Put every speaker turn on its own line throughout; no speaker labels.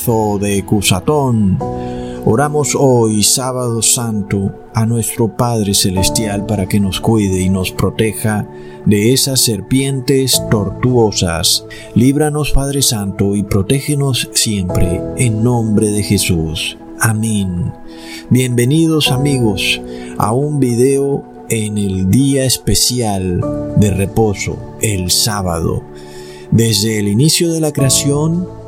de Cusatón. Oramos hoy, sábado santo, a nuestro Padre Celestial para que nos cuide y nos proteja de esas serpientes tortuosas. Líbranos, Padre Santo, y protégenos siempre, en nombre de Jesús. Amén. Bienvenidos amigos a un video en el día especial de reposo, el sábado. Desde el inicio de la creación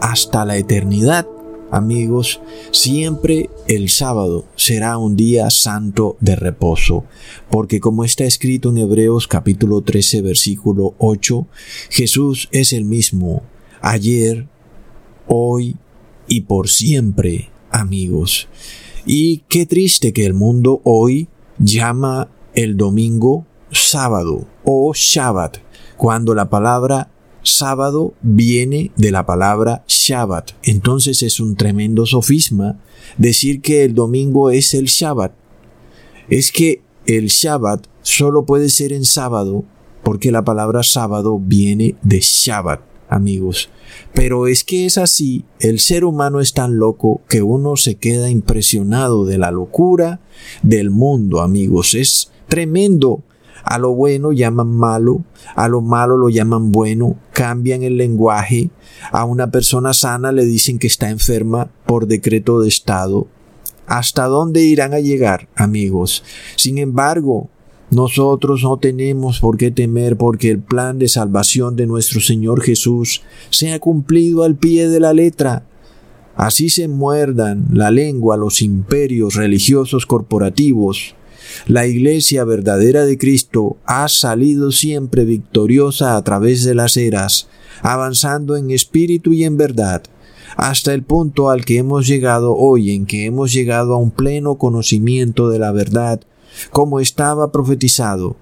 hasta la eternidad, amigos, siempre el sábado será un día santo de reposo, porque como está escrito en Hebreos capítulo 13 versículo 8, Jesús es el mismo, ayer, hoy y por siempre, amigos. Y qué triste que el mundo hoy llama el domingo sábado o Shabbat, cuando la palabra sábado viene de la palabra Shabbat. Entonces es un tremendo sofisma decir que el domingo es el Shabbat. Es que el Shabbat solo puede ser en sábado porque la palabra sábado viene de Shabbat, amigos. Pero es que es así, el ser humano es tan loco que uno se queda impresionado de la locura del mundo, amigos. Es tremendo a lo bueno llaman malo, a lo malo lo llaman bueno, cambian el lenguaje, a una persona sana le dicen que está enferma por decreto de Estado. ¿Hasta dónde irán a llegar, amigos? Sin embargo, nosotros no tenemos por qué temer porque el plan de salvación de nuestro Señor Jesús se ha cumplido al pie de la letra. Así se muerdan la lengua los imperios religiosos corporativos, la Iglesia verdadera de Cristo ha salido siempre victoriosa a través de las eras, avanzando en espíritu y en verdad, hasta el punto al que hemos llegado hoy, en que hemos llegado a un pleno conocimiento de la verdad, como estaba profetizado.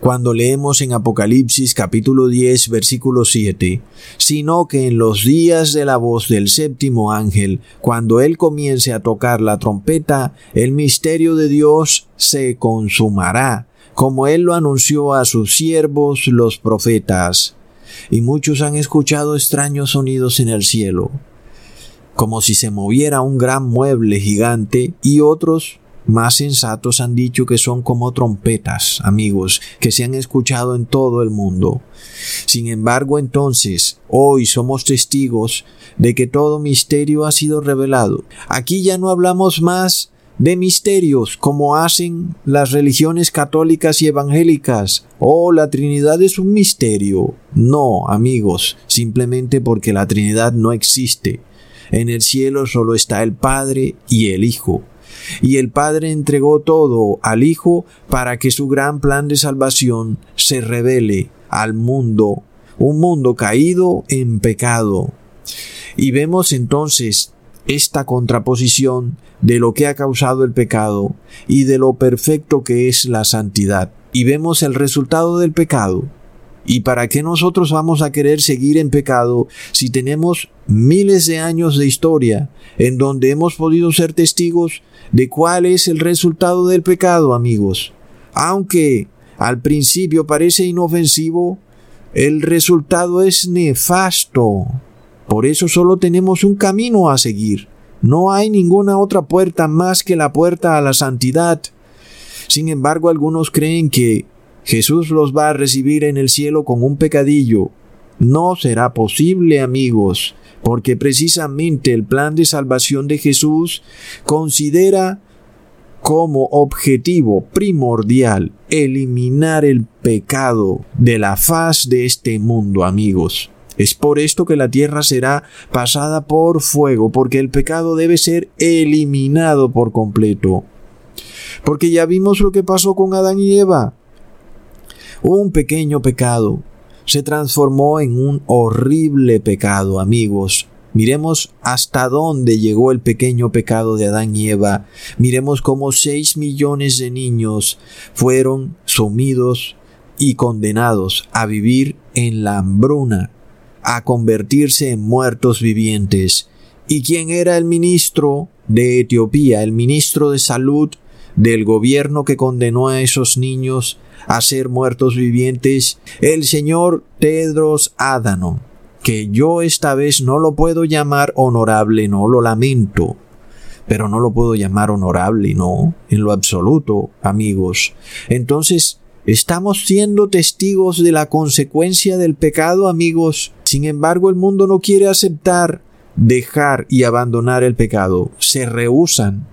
Cuando leemos en Apocalipsis capítulo 10 versículo 7, sino que en los días de la voz del séptimo ángel, cuando él comience a tocar la trompeta, el misterio de Dios se consumará, como él lo anunció a sus siervos los profetas. Y muchos han escuchado extraños sonidos en el cielo, como si se moviera un gran mueble gigante, y otros más sensatos han dicho que son como trompetas, amigos, que se han escuchado en todo el mundo. Sin embargo, entonces, hoy somos testigos de que todo misterio ha sido revelado. Aquí ya no hablamos más de misterios como hacen las religiones católicas y evangélicas. Oh, la Trinidad es un misterio. No, amigos, simplemente porque la Trinidad no existe. En el cielo solo está el Padre y el Hijo. Y el Padre entregó todo al Hijo para que su gran plan de salvación se revele al mundo, un mundo caído en pecado. Y vemos entonces esta contraposición de lo que ha causado el pecado y de lo perfecto que es la santidad. Y vemos el resultado del pecado. ¿Y para qué nosotros vamos a querer seguir en pecado si tenemos miles de años de historia en donde hemos podido ser testigos de cuál es el resultado del pecado, amigos? Aunque al principio parece inofensivo, el resultado es nefasto. Por eso solo tenemos un camino a seguir. No hay ninguna otra puerta más que la puerta a la santidad. Sin embargo, algunos creen que Jesús los va a recibir en el cielo con un pecadillo. No será posible, amigos, porque precisamente el plan de salvación de Jesús considera como objetivo primordial eliminar el pecado de la faz de este mundo, amigos. Es por esto que la tierra será pasada por fuego, porque el pecado debe ser eliminado por completo. Porque ya vimos lo que pasó con Adán y Eva. Un pequeño pecado se transformó en un horrible pecado, amigos. Miremos hasta dónde llegó el pequeño pecado de Adán y Eva. Miremos cómo seis millones de niños fueron sumidos y condenados a vivir en la hambruna a convertirse en muertos vivientes. ¿Y quién era el ministro de Etiopía, el ministro de salud del gobierno que condenó a esos niños a ser muertos vivientes? El señor Tedros Adhanom, que yo esta vez no lo puedo llamar honorable, no lo lamento, pero no lo puedo llamar honorable, no, en lo absoluto, amigos. Entonces, ¿estamos siendo testigos de la consecuencia del pecado, amigos? Sin embargo, el mundo no quiere aceptar, dejar y abandonar el pecado. Se rehusan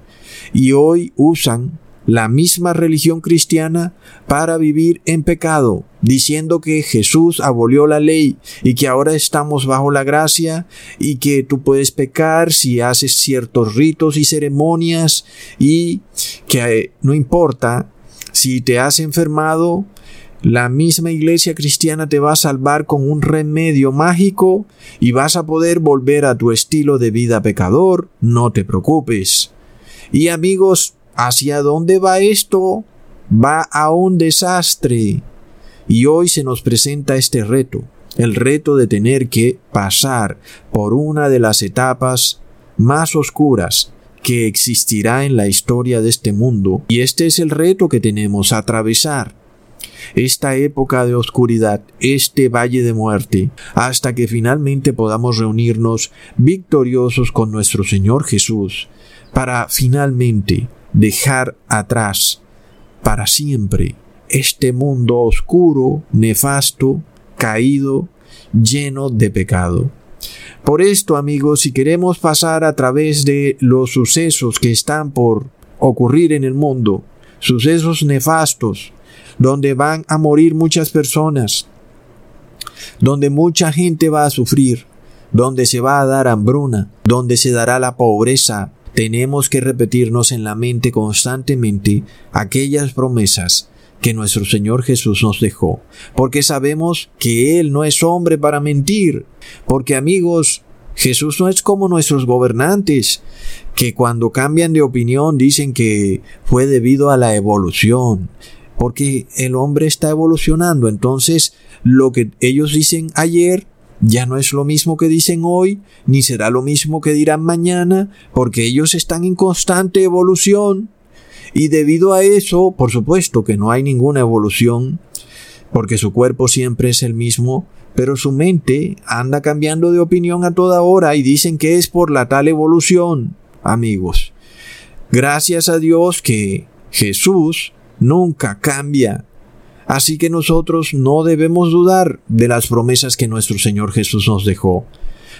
y hoy usan la misma religión cristiana para vivir en pecado, diciendo que Jesús abolió la ley y que ahora estamos bajo la gracia y que tú puedes pecar si haces ciertos ritos y ceremonias y que eh, no importa si te has enfermado, la misma iglesia cristiana te va a salvar con un remedio mágico y vas a poder volver a tu estilo de vida pecador, no te preocupes. Y amigos, ¿hacia dónde va esto? Va a un desastre. Y hoy se nos presenta este reto, el reto de tener que pasar por una de las etapas más oscuras que existirá en la historia de este mundo. Y este es el reto que tenemos, atravesar esta época de oscuridad, este valle de muerte, hasta que finalmente podamos reunirnos victoriosos con nuestro Señor Jesús, para finalmente dejar atrás para siempre este mundo oscuro, nefasto, caído, lleno de pecado. Por esto, amigos, si queremos pasar a través de los sucesos que están por ocurrir en el mundo, sucesos nefastos, donde van a morir muchas personas, donde mucha gente va a sufrir, donde se va a dar hambruna, donde se dará la pobreza. Tenemos que repetirnos en la mente constantemente aquellas promesas que nuestro Señor Jesús nos dejó, porque sabemos que Él no es hombre para mentir, porque amigos, Jesús no es como nuestros gobernantes, que cuando cambian de opinión dicen que fue debido a la evolución, porque el hombre está evolucionando, entonces lo que ellos dicen ayer ya no es lo mismo que dicen hoy, ni será lo mismo que dirán mañana, porque ellos están en constante evolución. Y debido a eso, por supuesto que no hay ninguna evolución, porque su cuerpo siempre es el mismo, pero su mente anda cambiando de opinión a toda hora y dicen que es por la tal evolución, amigos. Gracias a Dios que Jesús nunca cambia. Así que nosotros no debemos dudar de las promesas que nuestro Señor Jesús nos dejó.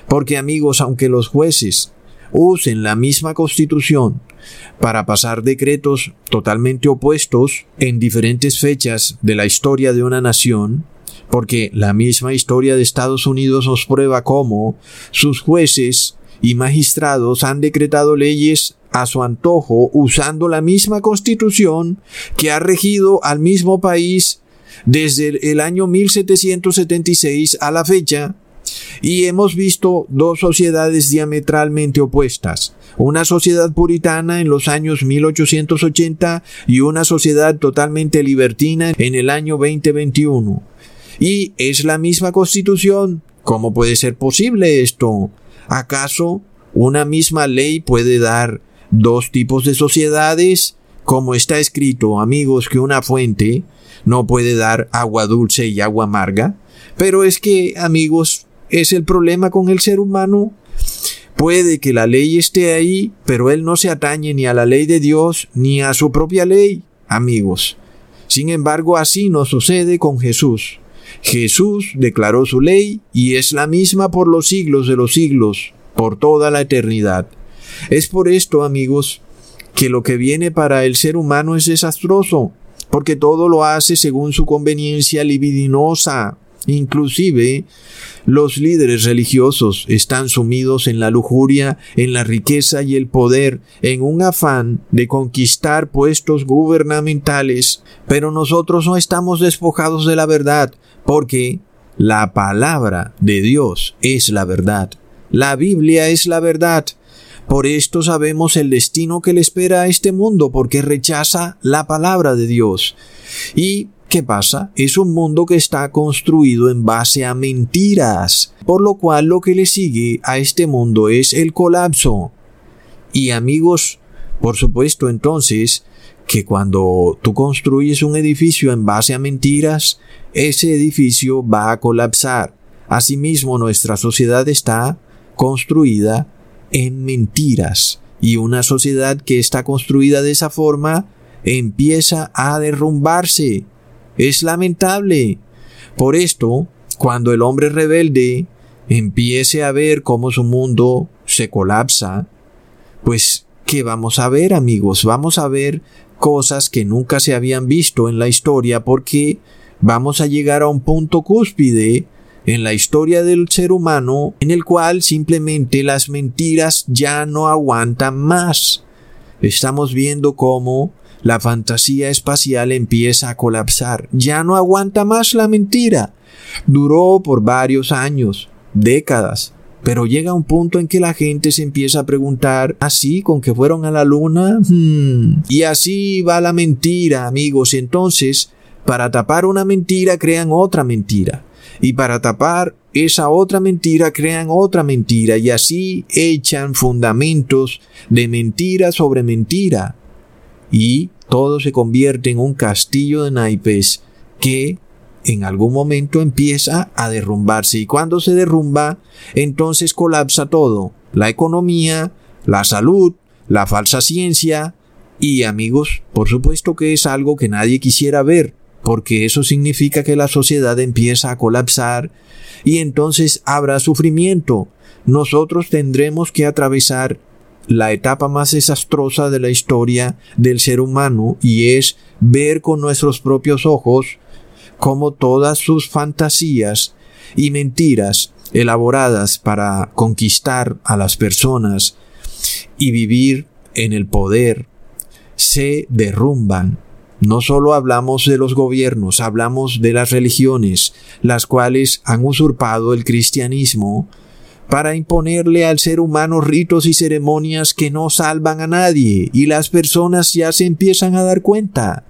Porque amigos, aunque los jueces usen la misma constitución para pasar decretos totalmente opuestos en diferentes fechas de la historia de una nación, porque la misma historia de Estados Unidos nos prueba cómo sus jueces y magistrados han decretado leyes a su antojo usando la misma constitución que ha regido al mismo país desde el año 1776 a la fecha y hemos visto dos sociedades diametralmente opuestas, una sociedad puritana en los años 1880 y una sociedad totalmente libertina en el año 2021. Y es la misma constitución. ¿Cómo puede ser posible esto? ¿Acaso una misma ley puede dar dos tipos de sociedades? Como está escrito, amigos, que una fuente no puede dar agua dulce y agua amarga. Pero es que, amigos, es el problema con el ser humano. Puede que la ley esté ahí, pero él no se atañe ni a la ley de Dios ni a su propia ley, amigos. Sin embargo, así no sucede con Jesús. Jesús declaró su ley y es la misma por los siglos de los siglos, por toda la eternidad. Es por esto, amigos, que lo que viene para el ser humano es desastroso, porque todo lo hace según su conveniencia libidinosa. Inclusive, los líderes religiosos están sumidos en la lujuria, en la riqueza y el poder, en un afán de conquistar puestos gubernamentales, pero nosotros no estamos despojados de la verdad, porque la palabra de Dios es la verdad. La Biblia es la verdad. Por esto sabemos el destino que le espera a este mundo, porque rechaza la palabra de Dios. Y ¿Qué pasa? Es un mundo que está construido en base a mentiras, por lo cual lo que le sigue a este mundo es el colapso. Y amigos, por supuesto entonces, que cuando tú construyes un edificio en base a mentiras, ese edificio va a colapsar. Asimismo, nuestra sociedad está construida en mentiras. Y una sociedad que está construida de esa forma empieza a derrumbarse. Es lamentable. Por esto, cuando el hombre rebelde empiece a ver cómo su mundo se colapsa, pues, ¿qué vamos a ver, amigos? Vamos a ver cosas que nunca se habían visto en la historia porque vamos a llegar a un punto cúspide en la historia del ser humano en el cual simplemente las mentiras ya no aguantan más. Estamos viendo cómo la fantasía espacial empieza a colapsar. Ya no aguanta más la mentira. Duró por varios años, décadas, pero llega un punto en que la gente se empieza a preguntar, ¿así con que fueron a la luna? Hmm. Y así va la mentira, amigos. Entonces, para tapar una mentira, crean otra mentira. Y para tapar esa otra mentira, crean otra mentira. Y así echan fundamentos de mentira sobre mentira y todo se convierte en un castillo de naipes que en algún momento empieza a derrumbarse y cuando se derrumba entonces colapsa todo, la economía, la salud, la falsa ciencia y amigos, por supuesto que es algo que nadie quisiera ver, porque eso significa que la sociedad empieza a colapsar y entonces habrá sufrimiento. Nosotros tendremos que atravesar la etapa más desastrosa de la historia del ser humano y es ver con nuestros propios ojos cómo todas sus fantasías y mentiras elaboradas para conquistar a las personas y vivir en el poder se derrumban. No solo hablamos de los gobiernos, hablamos de las religiones, las cuales han usurpado el cristianismo para imponerle al ser humano ritos y ceremonias que no salvan a nadie y las personas ya se empiezan a dar cuenta.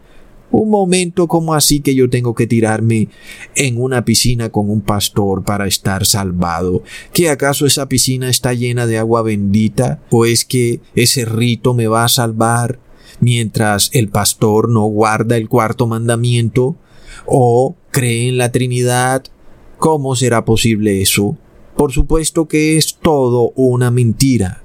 Un momento como así que yo tengo que tirarme en una piscina con un pastor para estar salvado. ¿Que acaso esa piscina está llena de agua bendita? ¿O es que ese rito me va a salvar mientras el pastor no guarda el cuarto mandamiento? ¿O cree en la Trinidad? ¿Cómo será posible eso? Por supuesto que es todo una mentira.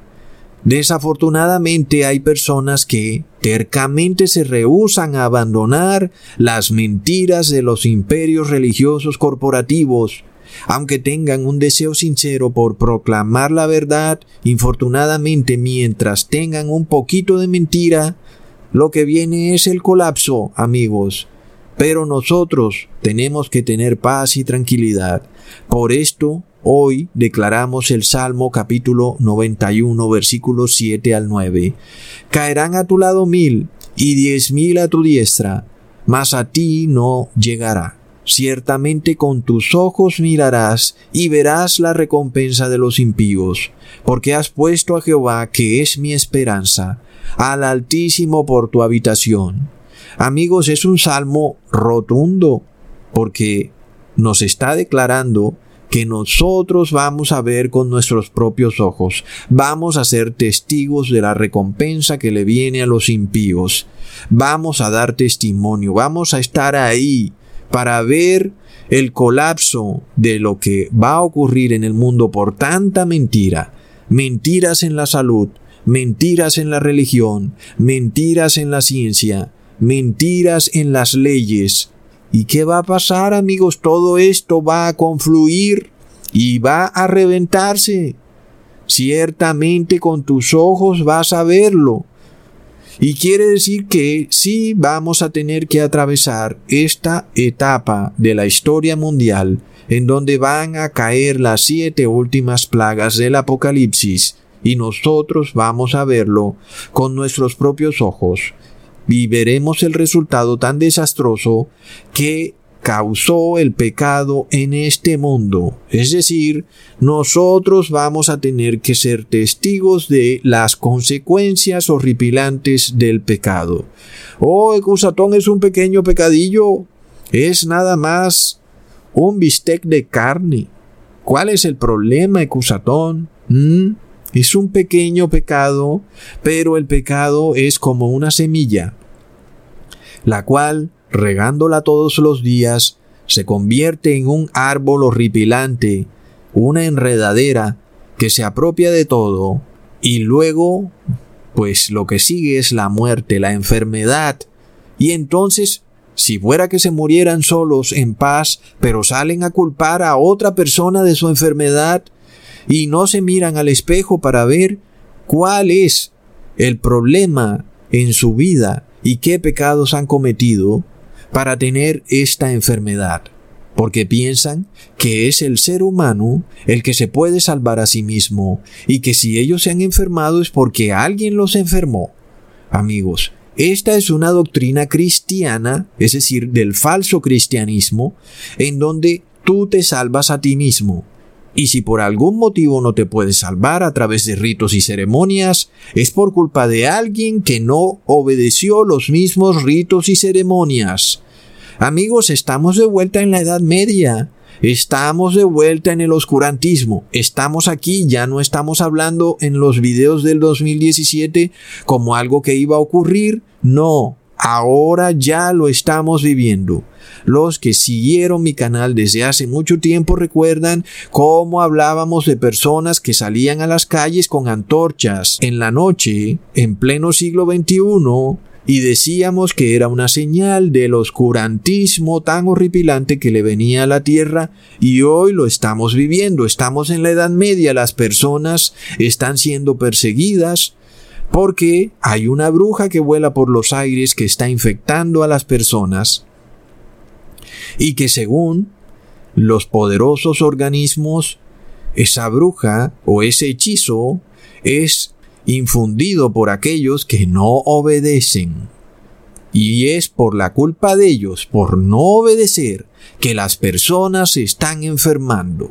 Desafortunadamente hay personas que tercamente se rehúsan a abandonar las mentiras de los imperios religiosos corporativos, aunque tengan un deseo sincero por proclamar la verdad, infortunadamente mientras tengan un poquito de mentira, lo que viene es el colapso, amigos. Pero nosotros tenemos que tener paz y tranquilidad. Por esto, Hoy declaramos el Salmo capítulo 91 versículos 7 al 9. Caerán a tu lado mil y diez mil a tu diestra, mas a ti no llegará. Ciertamente con tus ojos mirarás y verás la recompensa de los impíos, porque has puesto a Jehová, que es mi esperanza, al Altísimo por tu habitación. Amigos, es un salmo rotundo, porque nos está declarando que nosotros vamos a ver con nuestros propios ojos. Vamos a ser testigos de la recompensa que le viene a los impíos. Vamos a dar testimonio, vamos a estar ahí para ver el colapso de lo que va a ocurrir en el mundo por tanta mentira. Mentiras en la salud, mentiras en la religión, mentiras en la ciencia, mentiras en las leyes, ¿Y qué va a pasar, amigos? Todo esto va a confluir y va a reventarse. Ciertamente con tus ojos vas a verlo. Y quiere decir que sí vamos a tener que atravesar esta etapa de la historia mundial en donde van a caer las siete últimas plagas del Apocalipsis y nosotros vamos a verlo con nuestros propios ojos y veremos el resultado tan desastroso que causó el pecado en este mundo. Es decir, nosotros vamos a tener que ser testigos de las consecuencias horripilantes del pecado. Oh, Ecusatón es un pequeño pecadillo. Es nada más un bistec de carne. ¿Cuál es el problema, Ecusatón? Es un pequeño pecado, pero el pecado es como una semilla, la cual, regándola todos los días, se convierte en un árbol horripilante, una enredadera que se apropia de todo, y luego, pues lo que sigue es la muerte, la enfermedad, y entonces si fuera que se murieran solos en paz, pero salen a culpar a otra persona de su enfermedad, y no se miran al espejo para ver cuál es el problema en su vida y qué pecados han cometido para tener esta enfermedad, porque piensan que es el ser humano el que se puede salvar a sí mismo y que si ellos se han enfermado es porque alguien los enfermó. Amigos, esta es una doctrina cristiana, es decir, del falso cristianismo, en donde tú te salvas a ti mismo y si por algún motivo no te puedes salvar a través de ritos y ceremonias, es por culpa de alguien que no obedeció los mismos ritos y ceremonias. Amigos, estamos de vuelta en la Edad Media. Estamos de vuelta en el oscurantismo. Estamos aquí, ya no estamos hablando en los videos del 2017 como algo que iba a ocurrir. No, ahora ya lo estamos viviendo. Los que siguieron mi canal desde hace mucho tiempo recuerdan cómo hablábamos de personas que salían a las calles con antorchas en la noche, en pleno siglo XXI, y decíamos que era una señal del oscurantismo tan horripilante que le venía a la tierra y hoy lo estamos viviendo, estamos en la Edad Media, las personas están siendo perseguidas porque hay una bruja que vuela por los aires que está infectando a las personas y que según los poderosos organismos, esa bruja o ese hechizo es infundido por aquellos que no obedecen. Y es por la culpa de ellos, por no obedecer, que las personas se están enfermando.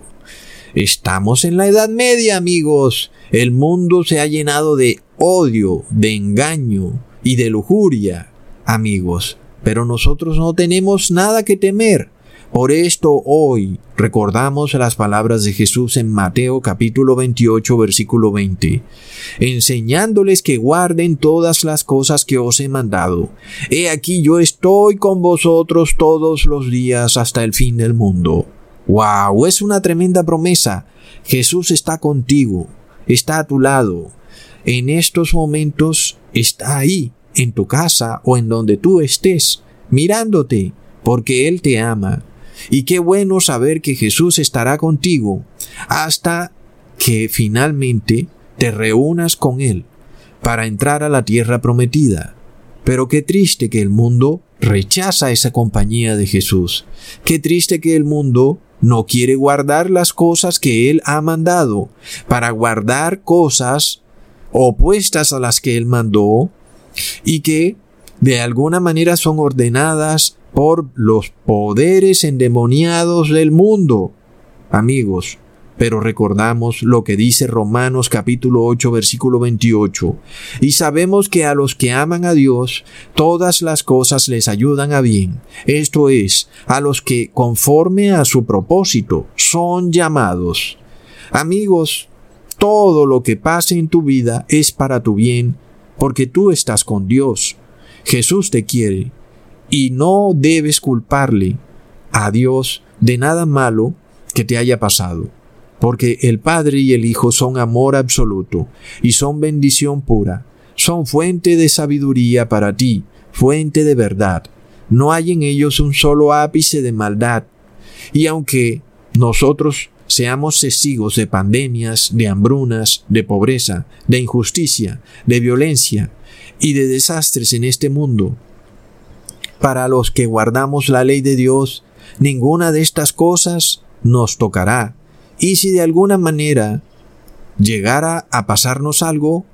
Estamos en la Edad Media, amigos. El mundo se ha llenado de odio, de engaño y de lujuria, amigos. Pero nosotros no tenemos nada que temer. Por esto hoy recordamos las palabras de Jesús en Mateo capítulo 28 versículo 20, enseñándoles que guarden todas las cosas que os he mandado. He aquí yo estoy con vosotros todos los días hasta el fin del mundo. ¡Wow! Es una tremenda promesa. Jesús está contigo, está a tu lado. En estos momentos está ahí, en tu casa o en donde tú estés, mirándote, porque Él te ama. Y qué bueno saber que Jesús estará contigo hasta que finalmente te reúnas con Él para entrar a la tierra prometida. Pero qué triste que el mundo rechaza esa compañía de Jesús. Qué triste que el mundo no quiere guardar las cosas que Él ha mandado, para guardar cosas opuestas a las que Él mandó y que de alguna manera son ordenadas por los poderes endemoniados del mundo. Amigos, pero recordamos lo que dice Romanos capítulo 8 versículo 28, y sabemos que a los que aman a Dios, todas las cosas les ayudan a bien, esto es, a los que conforme a su propósito son llamados. Amigos, todo lo que pase en tu vida es para tu bien, porque tú estás con Dios. Jesús te quiere, y no debes culparle a Dios de nada malo que te haya pasado, porque el Padre y el Hijo son amor absoluto y son bendición pura, son fuente de sabiduría para ti, fuente de verdad. No hay en ellos un solo ápice de maldad. Y aunque nosotros seamos testigos de pandemias, de hambrunas, de pobreza, de injusticia, de violencia y de desastres en este mundo, para los que guardamos la ley de Dios, ninguna de estas cosas nos tocará. Y si de alguna manera llegara a pasarnos algo,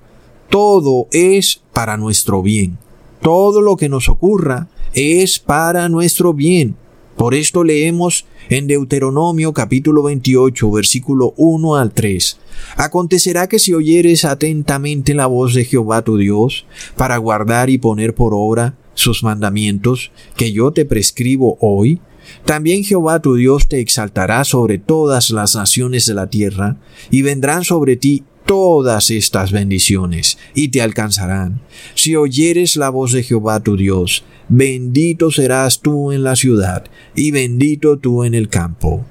todo es para nuestro bien. Todo lo que nos ocurra es para nuestro bien. Por esto leemos en Deuteronomio capítulo 28 versículo 1 al 3. Acontecerá que si oyeres atentamente la voz de Jehová tu Dios, para guardar y poner por obra sus mandamientos que yo te prescribo hoy, también Jehová tu Dios te exaltará sobre todas las naciones de la tierra, y vendrán sobre ti todas estas bendiciones, y te alcanzarán. Si oyeres la voz de Jehová tu Dios, bendito serás tú en la ciudad, y bendito tú en el campo.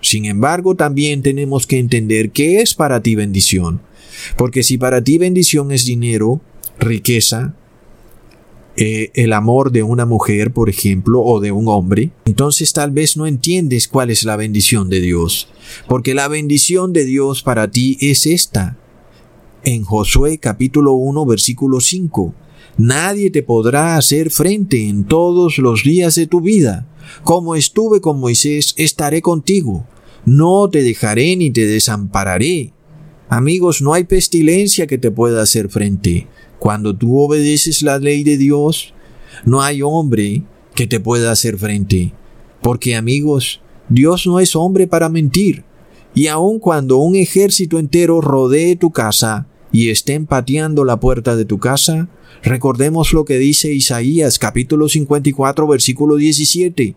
Sin embargo, también tenemos que entender qué es para ti bendición, porque si para ti bendición es dinero, riqueza, eh, el amor de una mujer, por ejemplo, o de un hombre, entonces tal vez no entiendes cuál es la bendición de Dios. Porque la bendición de Dios para ti es esta. En Josué capítulo 1 versículo 5. Nadie te podrá hacer frente en todos los días de tu vida. Como estuve con Moisés, estaré contigo. No te dejaré ni te desampararé. Amigos, no hay pestilencia que te pueda hacer frente. Cuando tú obedeces la ley de Dios, no hay hombre que te pueda hacer frente. Porque amigos, Dios no es hombre para mentir. Y aun cuando un ejército entero rodee tu casa y estén pateando la puerta de tu casa, recordemos lo que dice Isaías capítulo 54 versículo 17.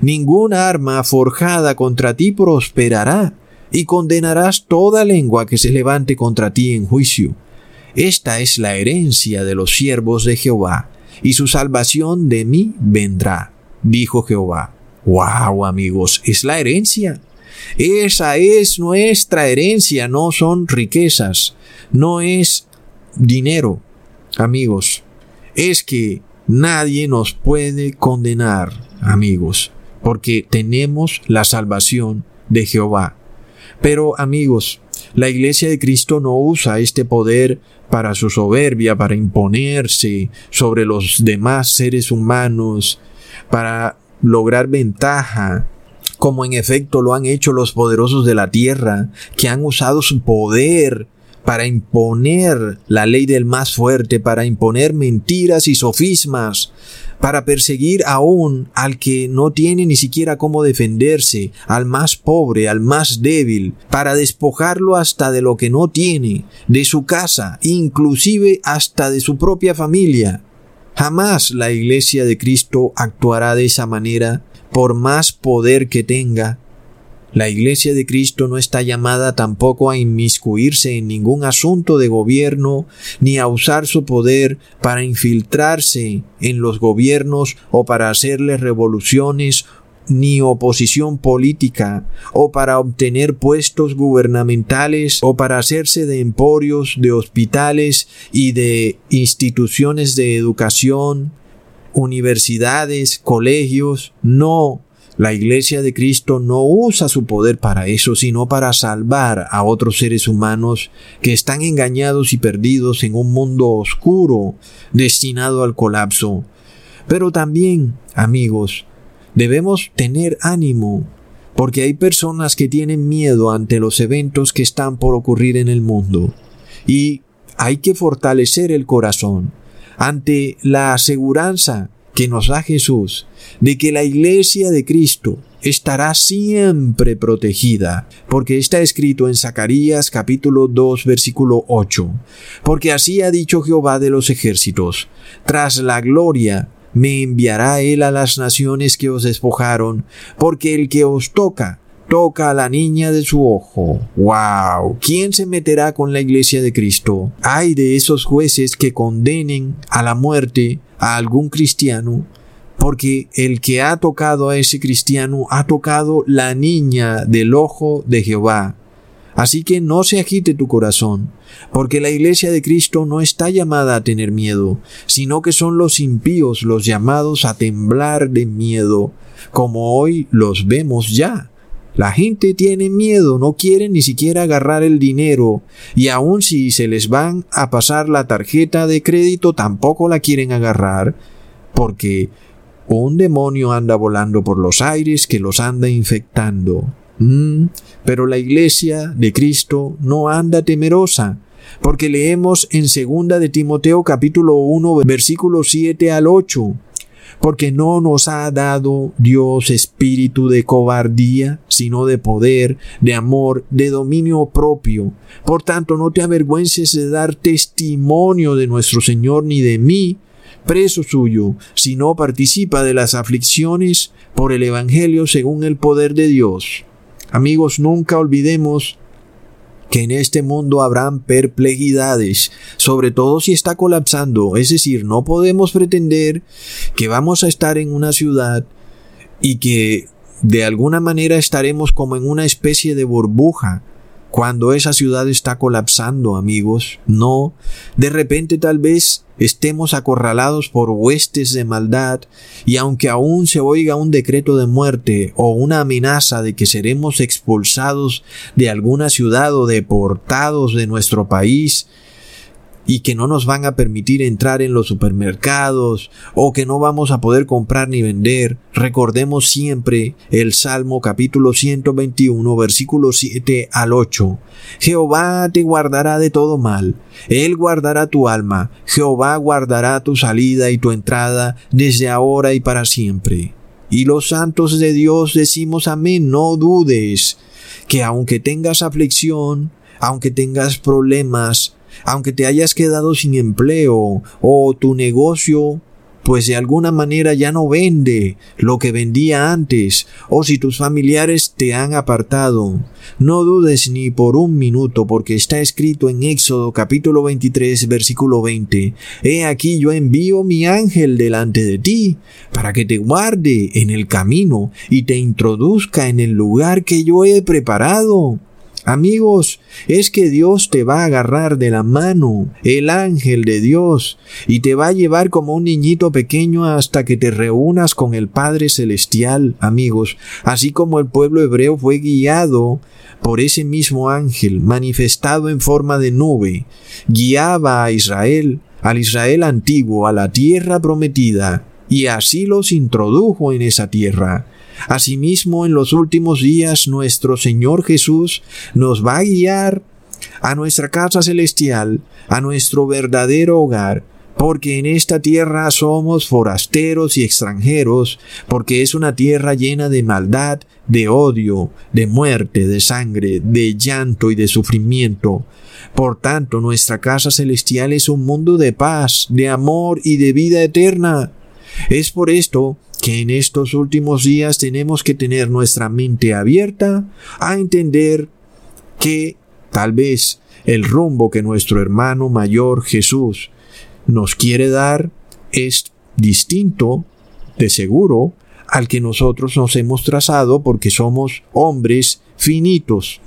Ninguna arma forjada contra ti prosperará, y condenarás toda lengua que se levante contra ti en juicio. Esta es la herencia de los siervos de Jehová, y su salvación de mí vendrá, dijo Jehová. ¡Wow, amigos! Es la herencia. Esa es nuestra herencia, no son riquezas, no es dinero, amigos. Es que nadie nos puede condenar, amigos, porque tenemos la salvación de Jehová. Pero, amigos, la iglesia de Cristo no usa este poder para su soberbia, para imponerse sobre los demás seres humanos, para lograr ventaja, como en efecto lo han hecho los poderosos de la tierra, que han usado su poder para imponer la ley del más fuerte, para imponer mentiras y sofismas, para perseguir aún al que no tiene ni siquiera cómo defenderse, al más pobre, al más débil, para despojarlo hasta de lo que no tiene, de su casa, inclusive hasta de su propia familia. Jamás la Iglesia de Cristo actuará de esa manera, por más poder que tenga, la Iglesia de Cristo no está llamada tampoco a inmiscuirse en ningún asunto de gobierno, ni a usar su poder para infiltrarse en los gobiernos o para hacerles revoluciones ni oposición política, o para obtener puestos gubernamentales, o para hacerse de emporios, de hospitales y de instituciones de educación, universidades, colegios. No, la Iglesia de Cristo no usa su poder para eso, sino para salvar a otros seres humanos que están engañados y perdidos en un mundo oscuro, destinado al colapso. Pero también, amigos, debemos tener ánimo, porque hay personas que tienen miedo ante los eventos que están por ocurrir en el mundo. Y hay que fortalecer el corazón ante la aseguranza que nos da Jesús de que la iglesia de Cristo estará siempre protegida, porque está escrito en Zacarías capítulo 2 versículo 8, porque así ha dicho Jehová de los ejércitos, tras la gloria me enviará él a las naciones que os despojaron, porque el que os toca, toca a la niña de su ojo. ¡Wow! ¿Quién se meterá con la iglesia de Cristo? Hay de esos jueces que condenen a la muerte a algún cristiano, porque el que ha tocado a ese cristiano ha tocado la niña del ojo de Jehová. Así que no se agite tu corazón, porque la iglesia de Cristo no está llamada a tener miedo, sino que son los impíos los llamados a temblar de miedo, como hoy los vemos ya. La gente tiene miedo, no quiere ni siquiera agarrar el dinero, y aun si se les van a pasar la tarjeta de crédito tampoco la quieren agarrar, porque un demonio anda volando por los aires que los anda infectando. Mm, pero la iglesia de Cristo no anda temerosa, porque leemos en segunda de Timoteo capítulo 1 versículo 7 al 8 porque no nos ha dado Dios espíritu de cobardía, sino de poder, de amor, de dominio propio. Por tanto, no te avergüences de dar testimonio de nuestro Señor ni de mí, preso suyo, sino participa de las aflicciones por el Evangelio según el poder de Dios. Amigos, nunca olvidemos que en este mundo habrán perplejidades, sobre todo si está colapsando, es decir, no podemos pretender que vamos a estar en una ciudad y que de alguna manera estaremos como en una especie de burbuja, cuando esa ciudad está colapsando, amigos. No, de repente tal vez estemos acorralados por huestes de maldad, y aunque aún se oiga un decreto de muerte o una amenaza de que seremos expulsados de alguna ciudad o deportados de nuestro país, y que no nos van a permitir entrar en los supermercados o que no vamos a poder comprar ni vender, recordemos siempre el Salmo capítulo 121 versículo 7 al 8. Jehová te guardará de todo mal, Él guardará tu alma, Jehová guardará tu salida y tu entrada desde ahora y para siempre. Y los santos de Dios decimos amén, no dudes que aunque tengas aflicción, aunque tengas problemas, aunque te hayas quedado sin empleo o tu negocio pues de alguna manera ya no vende lo que vendía antes, o si tus familiares te han apartado. No dudes ni por un minuto, porque está escrito en Éxodo capítulo 23 versículo 20, He aquí yo envío mi ángel delante de ti, para que te guarde en el camino y te introduzca en el lugar que yo he preparado. Amigos, es que Dios te va a agarrar de la mano, el ángel de Dios, y te va a llevar como un niñito pequeño hasta que te reúnas con el Padre Celestial, amigos, así como el pueblo hebreo fue guiado por ese mismo ángel, manifestado en forma de nube, guiaba a Israel, al Israel antiguo, a la tierra prometida, y así los introdujo en esa tierra. Asimismo, en los últimos días nuestro Señor Jesús nos va a guiar a nuestra casa celestial, a nuestro verdadero hogar, porque en esta tierra somos forasteros y extranjeros, porque es una tierra llena de maldad, de odio, de muerte, de sangre, de llanto y de sufrimiento. Por tanto, nuestra casa celestial es un mundo de paz, de amor y de vida eterna. Es por esto que en estos últimos días tenemos que tener nuestra mente abierta a entender que tal vez el rumbo que nuestro hermano mayor Jesús nos quiere dar es distinto, de seguro, al que nosotros nos hemos trazado porque somos hombres finitos,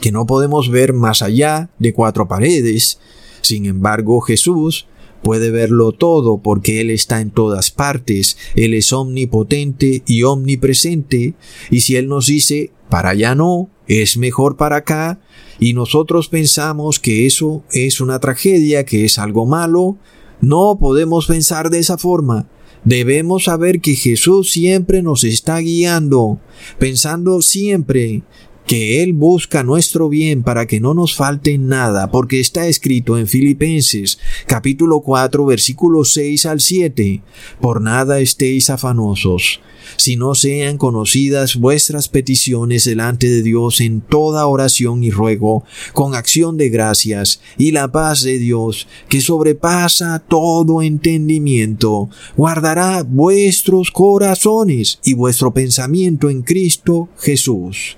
que no podemos ver más allá de cuatro paredes. Sin embargo, Jesús puede verlo todo porque Él está en todas partes, Él es omnipotente y omnipresente, y si Él nos dice, para allá no, es mejor para acá, y nosotros pensamos que eso es una tragedia, que es algo malo, no podemos pensar de esa forma. Debemos saber que Jesús siempre nos está guiando, pensando siempre que Él busca nuestro bien para que no nos falte nada, porque está escrito en Filipenses capítulo 4 versículo 6 al 7, por nada estéis afanosos, si no sean conocidas vuestras peticiones delante de Dios en toda oración y ruego, con acción de gracias, y la paz de Dios, que sobrepasa todo entendimiento, guardará vuestros corazones y vuestro pensamiento en Cristo Jesús.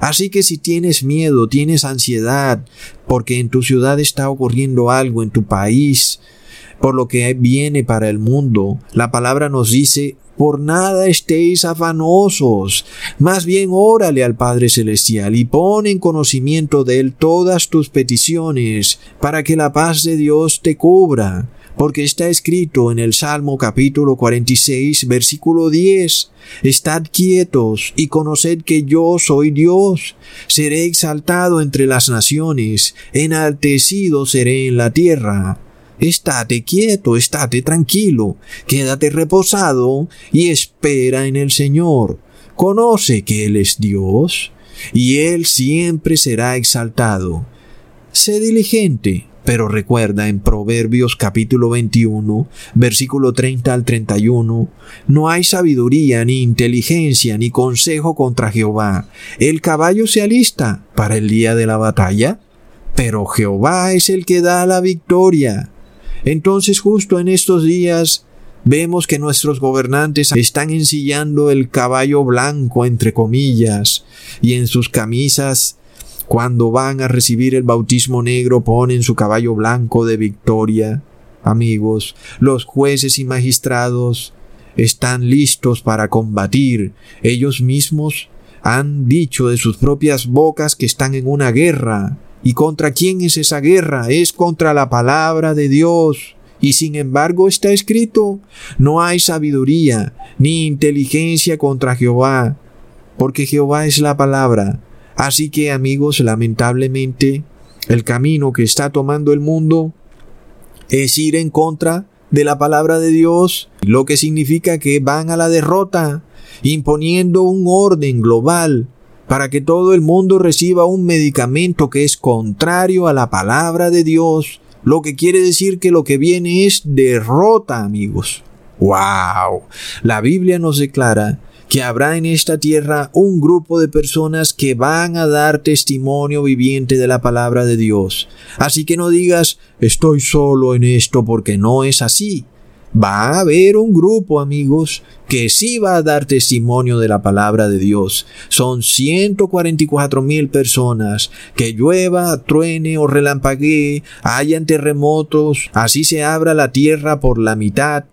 Así que si tienes miedo, tienes ansiedad, porque en tu ciudad está ocurriendo algo, en tu país, por lo que viene para el mundo, la palabra nos dice, por nada estéis afanosos, más bien órale al Padre Celestial y pon en conocimiento de Él todas tus peticiones, para que la paz de Dios te cubra porque está escrito en el Salmo capítulo 46, versículo 10, Estad quietos y conoced que yo soy Dios, seré exaltado entre las naciones, enaltecido seré en la tierra. Estate quieto, estate tranquilo, quédate reposado y espera en el Señor. Conoce que Él es Dios y Él siempre será exaltado. Sé diligente, pero recuerda en Proverbios capítulo 21, versículo 30 al 31, no hay sabiduría, ni inteligencia, ni consejo contra Jehová. El caballo se alista para el día de la batalla, pero Jehová es el que da la victoria. Entonces justo en estos días vemos que nuestros gobernantes están ensillando el caballo blanco entre comillas y en sus camisas cuando van a recibir el bautismo negro ponen su caballo blanco de victoria. Amigos, los jueces y magistrados están listos para combatir. Ellos mismos han dicho de sus propias bocas que están en una guerra. ¿Y contra quién es esa guerra? Es contra la palabra de Dios. Y sin embargo está escrito, no hay sabiduría ni inteligencia contra Jehová, porque Jehová es la palabra. Así que amigos, lamentablemente, el camino que está tomando el mundo es ir en contra de la palabra de Dios, lo que significa que van a la derrota, imponiendo un orden global para que todo el mundo reciba un medicamento que es contrario a la palabra de Dios, lo que quiere decir que lo que viene es derrota, amigos. ¡Wow! La Biblia nos declara que habrá en esta tierra un grupo de personas que van a dar testimonio viviente de la palabra de Dios. Así que no digas estoy solo en esto porque no es así. Va a haber un grupo, amigos, que sí va a dar testimonio de la palabra de Dios. Son 144 mil personas. Que llueva, truene o relampaguee, hayan terremotos, así se abra la tierra por la mitad,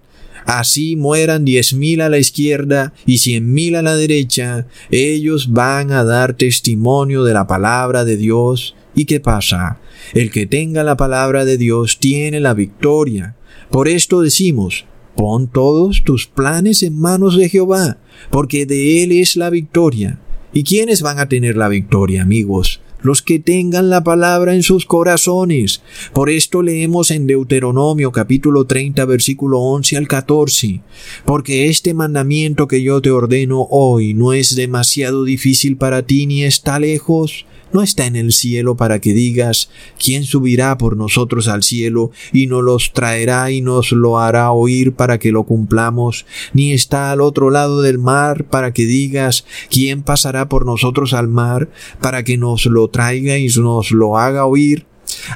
así mueran diez mil a la izquierda y cien mil a la derecha, ellos van a dar testimonio de la palabra de Dios. ¿Y qué pasa? El que tenga la palabra de Dios tiene la victoria. Por esto decimos, pon todos tus planes en manos de Jehová, porque de Él es la victoria. ¿Y quiénes van a tener la victoria, amigos? Los que tengan la palabra en sus corazones. Por esto leemos en Deuteronomio capítulo 30 versículo 11 al 14, porque este mandamiento que yo te ordeno hoy no es demasiado difícil para ti ni está lejos, no está en el cielo para que digas, ¿quién subirá por nosotros al cielo y nos los traerá y nos lo hará oír para que lo cumplamos? Ni está al otro lado del mar para que digas, ¿quién pasará por nosotros al mar para que nos lo traiga y nos lo haga oír?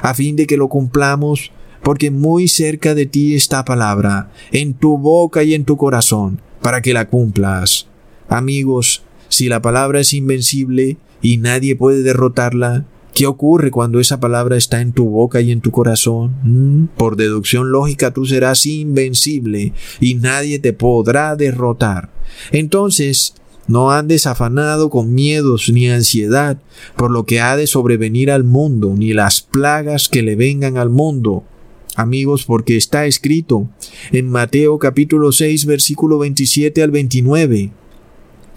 a fin de que lo cumplamos, porque muy cerca de ti está palabra, en tu boca y en tu corazón, para que la cumplas. Amigos, si la palabra es invencible y nadie puede derrotarla, ¿Qué ocurre cuando esa palabra está en tu boca y en tu corazón? Mm, por deducción lógica tú serás invencible y nadie te podrá derrotar. Entonces, no andes afanado con miedos ni ansiedad por lo que ha de sobrevenir al mundo, ni las plagas que le vengan al mundo. Amigos, porque está escrito en Mateo capítulo 6 versículo 27 al 29.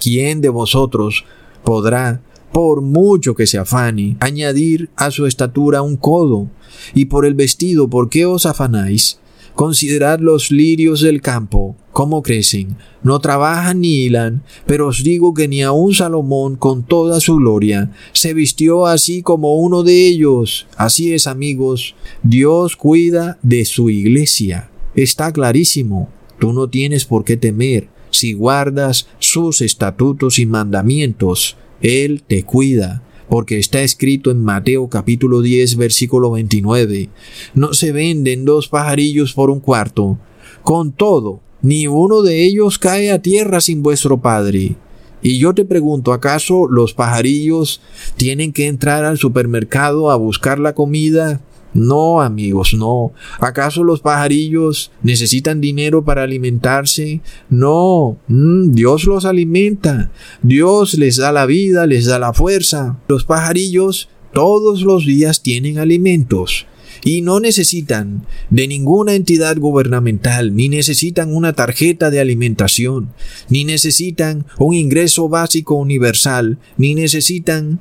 ¿Quién de vosotros podrá, por mucho que se afane, añadir a su estatura un codo? Y por el vestido, ¿por qué os afanáis? Considerad los lirios del campo, cómo crecen, no trabajan ni hilan, pero os digo que ni aun Salomón con toda su gloria se vistió así como uno de ellos. Así es, amigos, Dios cuida de su iglesia. Está clarísimo, tú no tienes por qué temer si guardas sus estatutos y mandamientos. Él te cuida porque está escrito en Mateo capítulo 10 versículo 29. No se venden dos pajarillos por un cuarto. Con todo, ni uno de ellos cae a tierra sin vuestro Padre. Y yo te pregunto, ¿acaso los pajarillos tienen que entrar al supermercado a buscar la comida no, amigos, no. ¿Acaso los pajarillos necesitan dinero para alimentarse? No, mm, Dios los alimenta. Dios les da la vida, les da la fuerza. Los pajarillos todos los días tienen alimentos y no necesitan de ninguna entidad gubernamental, ni necesitan una tarjeta de alimentación, ni necesitan un ingreso básico universal, ni necesitan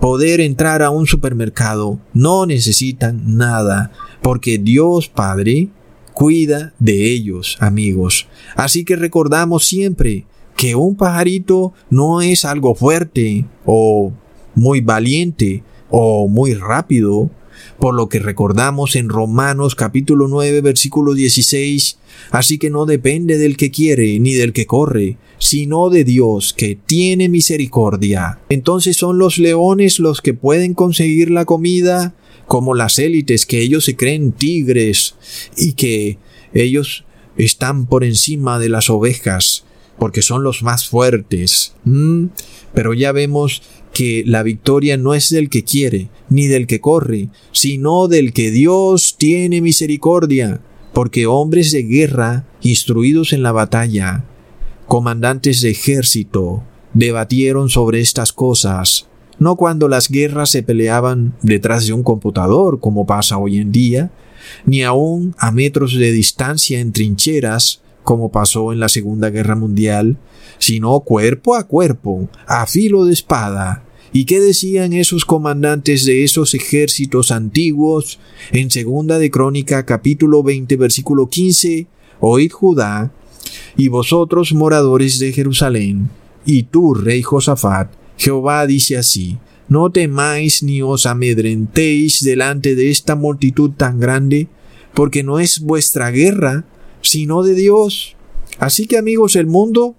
poder entrar a un supermercado. No necesitan nada, porque Dios Padre cuida de ellos, amigos. Así que recordamos siempre que un pajarito no es algo fuerte o muy valiente o muy rápido, por lo que recordamos en Romanos capítulo 9 versículo 16, así que no depende del que quiere ni del que corre, sino de Dios que tiene misericordia. Entonces son los leones los que pueden conseguir la comida, como las élites que ellos se creen tigres y que ellos están por encima de las ovejas porque son los más fuertes. Mm, pero ya vemos que la victoria no es del que quiere, ni del que corre, sino del que Dios tiene misericordia, porque hombres de guerra, instruidos en la batalla, comandantes de ejército, debatieron sobre estas cosas, no cuando las guerras se peleaban detrás de un computador, como pasa hoy en día, ni aun a metros de distancia en trincheras, como pasó en la Segunda Guerra Mundial, sino cuerpo a cuerpo, a filo de espada, ¿Y qué decían esos comandantes de esos ejércitos antiguos? En segunda de Crónica capítulo 20 versículo 15, Oíd Judá, y vosotros moradores de Jerusalén, y tú, rey Josafat, Jehová dice así, no temáis ni os amedrentéis delante de esta multitud tan grande, porque no es vuestra guerra, sino de Dios. Así que amigos, el mundo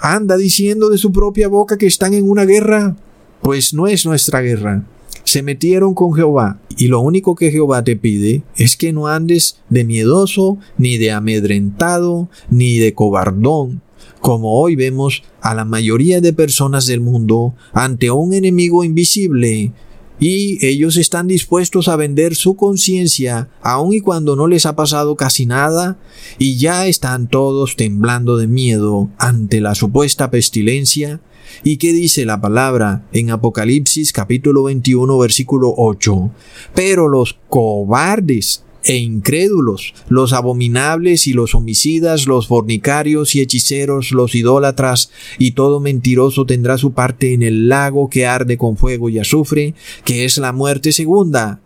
anda diciendo de su propia boca que están en una guerra, pues no es nuestra guerra. Se metieron con Jehová, y lo único que Jehová te pide es que no andes de miedoso, ni de amedrentado, ni de cobardón, como hoy vemos a la mayoría de personas del mundo ante un enemigo invisible, y ellos están dispuestos a vender su conciencia aun y cuando no les ha pasado casi nada y ya están todos temblando de miedo ante la supuesta pestilencia ¿Y qué dice la palabra en Apocalipsis capítulo 21 versículo 8? Pero los cobardes e incrédulos, los abominables y los homicidas, los fornicarios y hechiceros, los idólatras y todo mentiroso tendrá su parte en el lago que arde con fuego y azufre, que es la muerte segunda.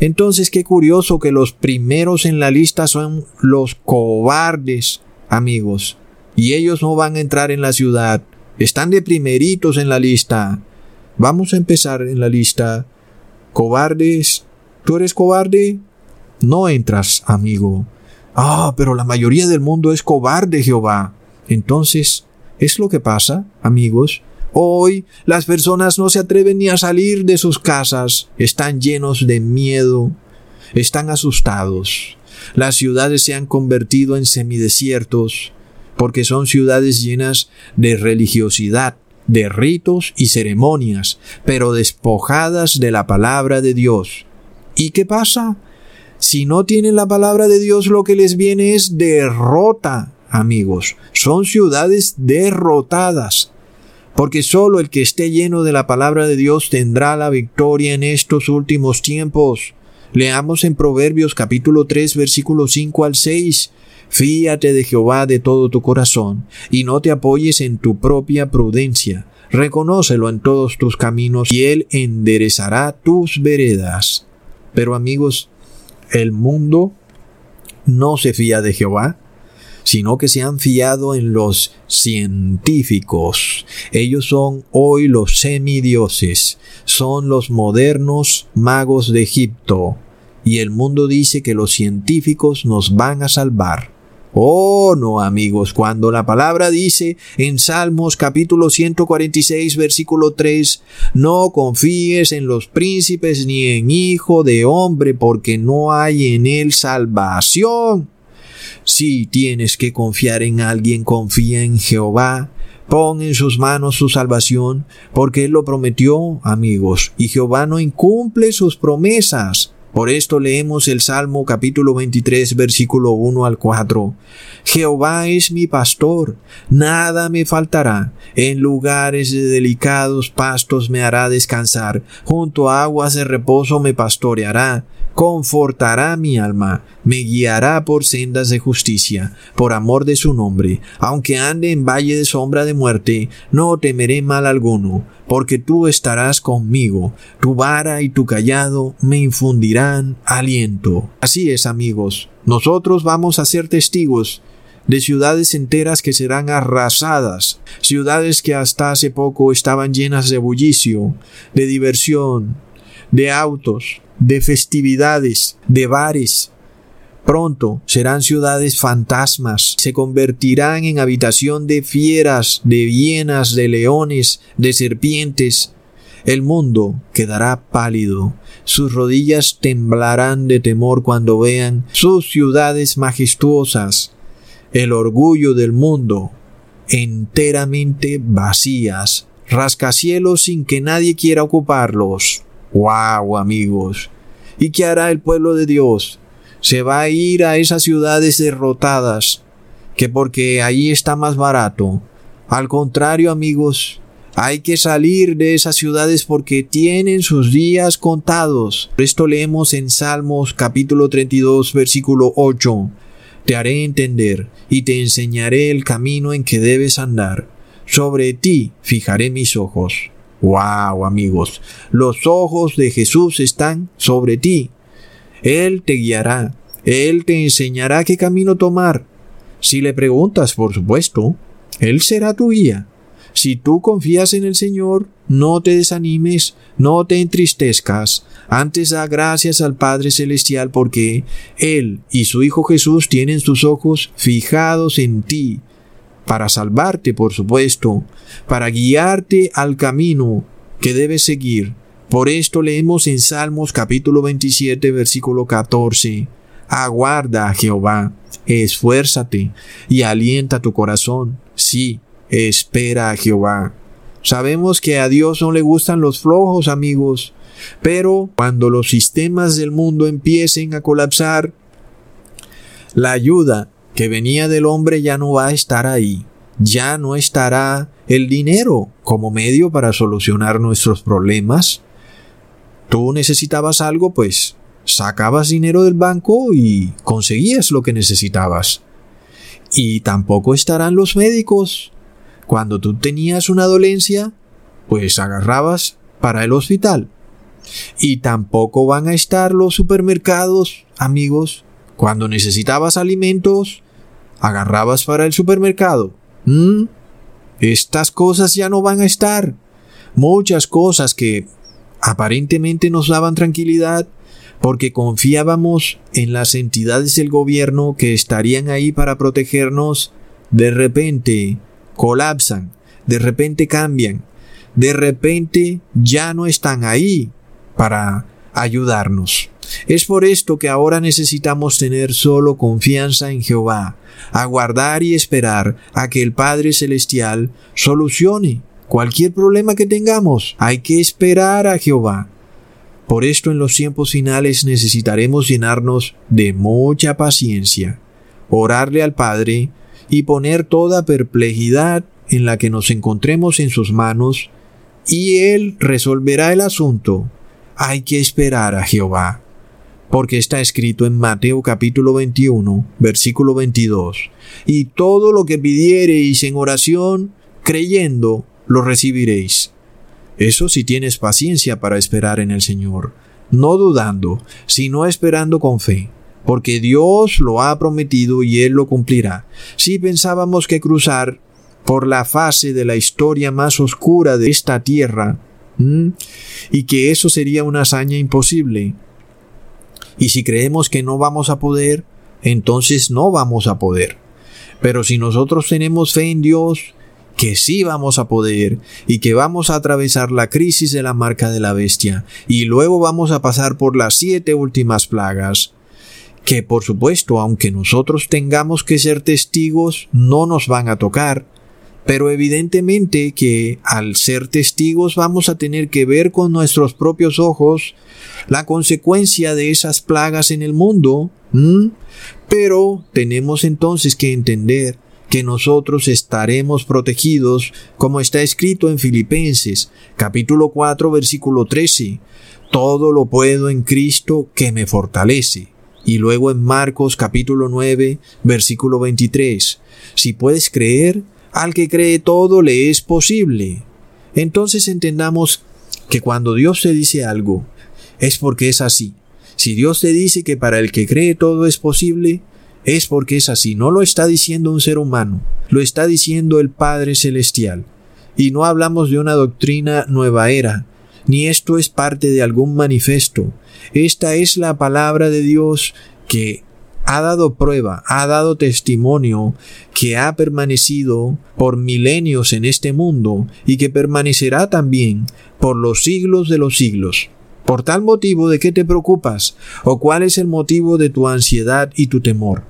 Entonces qué curioso que los primeros en la lista son los cobardes, amigos, y ellos no van a entrar en la ciudad están de primeritos en la lista. Vamos a empezar en la lista. Cobardes. ¿Tú eres cobarde? No entras, amigo. Ah, pero la mayoría del mundo es cobarde, Jehová. Entonces, ¿es lo que pasa, amigos? Hoy las personas no se atreven ni a salir de sus casas, están llenos de miedo, están asustados. Las ciudades se han convertido en semidesiertos porque son ciudades llenas de religiosidad, de ritos y ceremonias, pero despojadas de la palabra de Dios. ¿Y qué pasa? Si no tienen la palabra de Dios, lo que les viene es derrota, amigos. Son ciudades derrotadas. Porque solo el que esté lleno de la palabra de Dios tendrá la victoria en estos últimos tiempos. Leamos en Proverbios capítulo 3 versículo 5 al 6. Fíate de Jehová de todo tu corazón, y no te apoyes en tu propia prudencia. Reconócelo en todos tus caminos, y Él enderezará tus veredas. Pero amigos, el mundo no se fía de Jehová, sino que se han fiado en los científicos. Ellos son hoy los semidioses, son los modernos magos de Egipto, y el mundo dice que los científicos nos van a salvar. Oh, no, amigos, cuando la palabra dice en Salmos capítulo 146 versículo 3, no confíes en los príncipes ni en hijo de hombre, porque no hay en él salvación. Si tienes que confiar en alguien, confía en Jehová. Pon en sus manos su salvación, porque Él lo prometió, amigos, y Jehová no incumple sus promesas. Por esto leemos el Salmo capítulo 23 versículo 1 al 4. Jehová es mi pastor, nada me faltará. En lugares de delicados pastos me hará descansar, junto a aguas de reposo me pastoreará confortará mi alma, me guiará por sendas de justicia, por amor de su nombre. Aunque ande en valle de sombra de muerte, no temeré mal alguno, porque tú estarás conmigo, tu vara y tu callado me infundirán aliento. Así es, amigos, nosotros vamos a ser testigos de ciudades enteras que serán arrasadas, ciudades que hasta hace poco estaban llenas de bullicio, de diversión, de autos, de festividades, de bares. Pronto serán ciudades fantasmas, se convertirán en habitación de fieras, de hienas, de leones, de serpientes. El mundo quedará pálido, sus rodillas temblarán de temor cuando vean sus ciudades majestuosas, el orgullo del mundo, enteramente vacías, rascacielos sin que nadie quiera ocuparlos. ¡Wow, amigos! ¿Y qué hará el pueblo de Dios? Se va a ir a esas ciudades derrotadas, que porque allí está más barato. Al contrario, amigos, hay que salir de esas ciudades porque tienen sus días contados. Esto leemos en Salmos capítulo 32 versículo 8. Te haré entender y te enseñaré el camino en que debes andar. Sobre ti fijaré mis ojos. Wow, amigos, los ojos de Jesús están sobre ti. Él te guiará, Él te enseñará qué camino tomar. Si le preguntas, por supuesto, Él será tu guía. Si tú confías en el Señor, no te desanimes, no te entristezcas, antes da gracias al Padre Celestial porque Él y su Hijo Jesús tienen sus ojos fijados en ti para salvarte, por supuesto, para guiarte al camino que debes seguir. Por esto leemos en Salmos capítulo 27 versículo 14. Aguarda a Jehová, esfuérzate y alienta tu corazón. Sí, espera a Jehová. Sabemos que a Dios no le gustan los flojos, amigos, pero cuando los sistemas del mundo empiecen a colapsar, la ayuda que venía del hombre ya no va a estar ahí. Ya no estará el dinero como medio para solucionar nuestros problemas. Tú necesitabas algo, pues sacabas dinero del banco y conseguías lo que necesitabas. Y tampoco estarán los médicos. Cuando tú tenías una dolencia, pues agarrabas para el hospital. Y tampoco van a estar los supermercados, amigos. Cuando necesitabas alimentos, agarrabas para el supermercado. ¿Mm? Estas cosas ya no van a estar. muchas cosas que aparentemente nos daban tranquilidad porque confiábamos en las entidades del gobierno que estarían ahí para protegernos, de repente colapsan, de repente cambian, de repente ya no están ahí para ayudarnos. Es por esto que ahora necesitamos tener solo confianza en Jehová, aguardar y esperar a que el Padre Celestial solucione cualquier problema que tengamos. Hay que esperar a Jehová. Por esto en los tiempos finales necesitaremos llenarnos de mucha paciencia, orarle al Padre y poner toda perplejidad en la que nos encontremos en sus manos, y Él resolverá el asunto. Hay que esperar a Jehová porque está escrito en Mateo capítulo 21, versículo 22, y todo lo que pidiereis en oración, creyendo, lo recibiréis. Eso si tienes paciencia para esperar en el Señor, no dudando, sino esperando con fe, porque Dios lo ha prometido y Él lo cumplirá. Si pensábamos que cruzar por la fase de la historia más oscura de esta tierra, y que eso sería una hazaña imposible, y si creemos que no vamos a poder, entonces no vamos a poder. Pero si nosotros tenemos fe en Dios, que sí vamos a poder y que vamos a atravesar la crisis de la marca de la bestia y luego vamos a pasar por las siete últimas plagas, que por supuesto, aunque nosotros tengamos que ser testigos, no nos van a tocar, pero evidentemente que al ser testigos vamos a tener que ver con nuestros propios ojos la consecuencia de esas plagas en el mundo. Pero tenemos entonces que entender que nosotros estaremos protegidos, como está escrito en Filipenses, capítulo 4, versículo 13. Todo lo puedo en Cristo que me fortalece. Y luego en Marcos capítulo 9, versículo 23. Si puedes creer, al que cree todo le es posible. Entonces entendamos que cuando Dios te dice algo, es porque es así. Si Dios te dice que para el que cree todo es posible, es porque es así. No lo está diciendo un ser humano, lo está diciendo el Padre Celestial. Y no hablamos de una doctrina nueva era, ni esto es parte de algún manifiesto. Esta es la palabra de Dios que ha dado prueba, ha dado testimonio que ha permanecido por milenios en este mundo y que permanecerá también por los siglos de los siglos. Por tal motivo, ¿de qué te preocupas? ¿O cuál es el motivo de tu ansiedad y tu temor?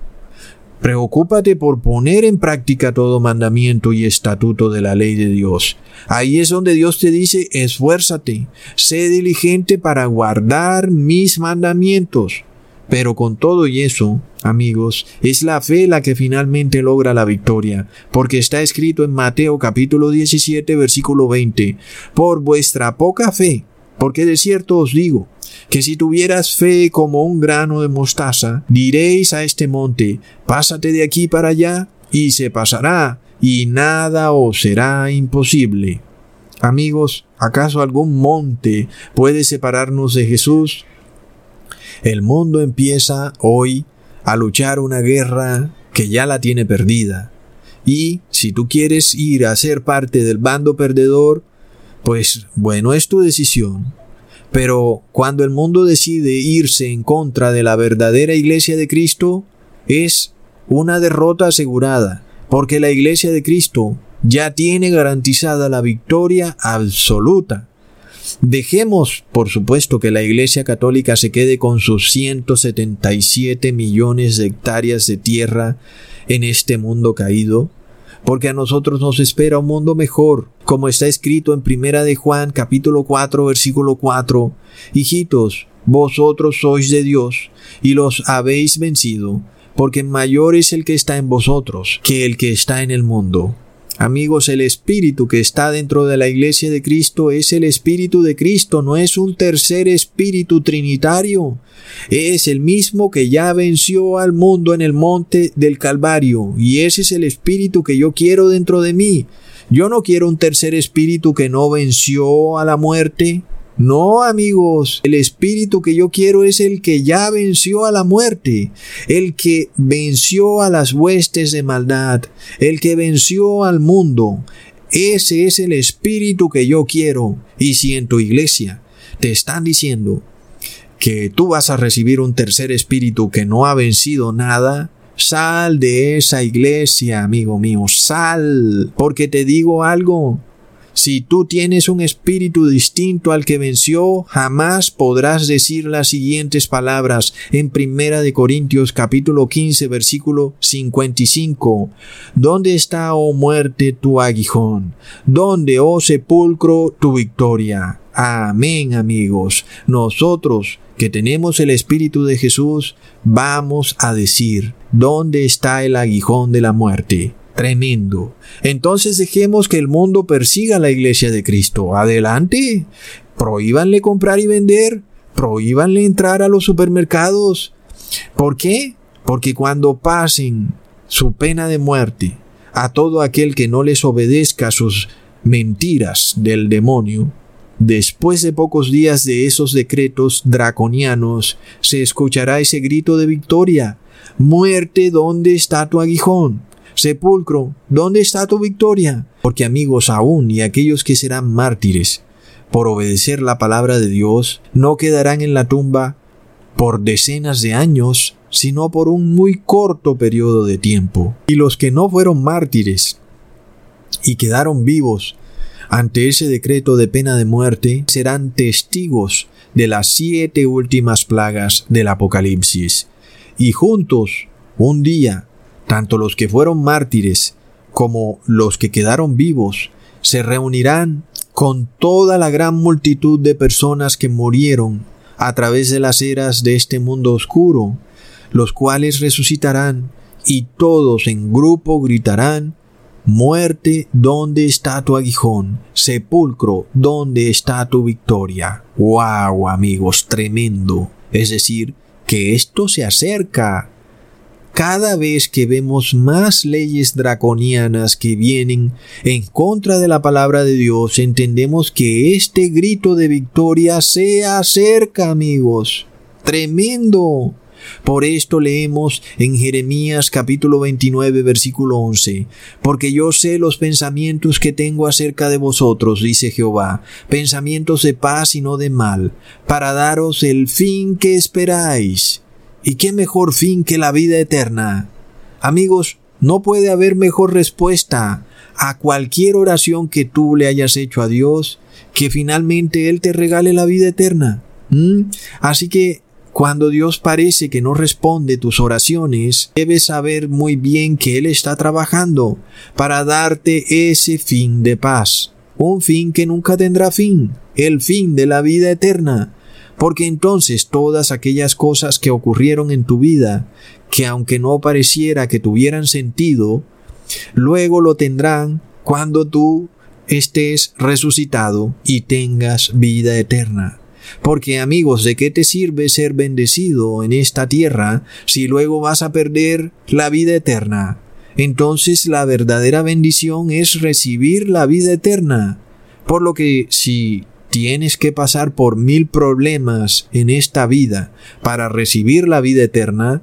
Preocúpate por poner en práctica todo mandamiento y estatuto de la ley de Dios. Ahí es donde Dios te dice, esfuérzate, sé diligente para guardar mis mandamientos. Pero con todo y eso, amigos, es la fe la que finalmente logra la victoria, porque está escrito en Mateo capítulo 17 versículo 20, por vuestra poca fe, porque de cierto os digo, que si tuvieras fe como un grano de mostaza, diréis a este monte, pásate de aquí para allá, y se pasará, y nada os será imposible. Amigos, ¿acaso algún monte puede separarnos de Jesús? El mundo empieza hoy a luchar una guerra que ya la tiene perdida. Y si tú quieres ir a ser parte del bando perdedor, pues bueno, es tu decisión. Pero cuando el mundo decide irse en contra de la verdadera iglesia de Cristo, es una derrota asegurada, porque la iglesia de Cristo ya tiene garantizada la victoria absoluta. Dejemos, por supuesto, que la Iglesia Católica se quede con sus 177 millones de hectáreas de tierra en este mundo caído, porque a nosotros nos espera un mundo mejor, como está escrito en Primera de Juan capítulo 4 versículo 4. Hijitos, vosotros sois de Dios y los habéis vencido, porque mayor es el que está en vosotros que el que está en el mundo. Amigos, el espíritu que está dentro de la iglesia de Cristo es el espíritu de Cristo, no es un tercer espíritu trinitario. Es el mismo que ya venció al mundo en el monte del Calvario, y ese es el espíritu que yo quiero dentro de mí. Yo no quiero un tercer espíritu que no venció a la muerte, no, amigos, el espíritu que yo quiero es el que ya venció a la muerte, el que venció a las huestes de maldad, el que venció al mundo, Ese es el espíritu que yo quiero. Y si en tu iglesia te están diciendo que tú vas a recibir un tercer espíritu que no ha vencido nada, sal de esa iglesia, amigo mío, sal, porque te digo algo, si tú tienes un espíritu distinto al que venció, jamás podrás decir las siguientes palabras en Primera de Corintios capítulo 15 versículo 55. ¿Dónde está, oh muerte, tu aguijón? ¿Dónde, oh sepulcro, tu victoria? Amén, amigos. Nosotros que tenemos el Espíritu de Jesús, vamos a decir, ¿dónde está el aguijón de la muerte? Tremendo. Entonces dejemos que el mundo persiga a la iglesia de Cristo. Adelante. Prohíbanle comprar y vender. Prohíbanle entrar a los supermercados. ¿Por qué? Porque cuando pasen su pena de muerte a todo aquel que no les obedezca sus mentiras del demonio, Después de pocos días de esos decretos draconianos, se escuchará ese grito de victoria. Muerte, ¿dónde está tu aguijón? Sepulcro, ¿dónde está tu victoria? Porque amigos aún y aquellos que serán mártires por obedecer la palabra de Dios no quedarán en la tumba por decenas de años, sino por un muy corto periodo de tiempo. Y los que no fueron mártires y quedaron vivos ante ese decreto de pena de muerte serán testigos de las siete últimas plagas del Apocalipsis. Y juntos, un día, tanto los que fueron mártires como los que quedaron vivos se reunirán con toda la gran multitud de personas que murieron a través de las eras de este mundo oscuro, los cuales resucitarán y todos en grupo gritarán Muerte, ¿dónde está tu aguijón? Sepulcro, ¿dónde está tu victoria? ¡Wow, amigos! Tremendo. Es decir, que esto se acerca cada vez que vemos más leyes draconianas que vienen en contra de la palabra de Dios, entendemos que este grito de victoria se acerca, amigos. Tremendo. Por esto leemos en Jeremías capítulo 29 versículo 11, porque yo sé los pensamientos que tengo acerca de vosotros, dice Jehová, pensamientos de paz y no de mal, para daros el fin que esperáis. ¿Y qué mejor fin que la vida eterna? Amigos, no puede haber mejor respuesta a cualquier oración que tú le hayas hecho a Dios que finalmente Él te regale la vida eterna. ¿Mm? Así que cuando Dios parece que no responde tus oraciones, debes saber muy bien que Él está trabajando para darte ese fin de paz, un fin que nunca tendrá fin, el fin de la vida eterna porque entonces todas aquellas cosas que ocurrieron en tu vida, que aunque no pareciera que tuvieran sentido, luego lo tendrán cuando tú estés resucitado y tengas vida eterna. Porque amigos, ¿de qué te sirve ser bendecido en esta tierra si luego vas a perder la vida eterna? Entonces la verdadera bendición es recibir la vida eterna. Por lo que si tienes que pasar por mil problemas en esta vida para recibir la vida eterna,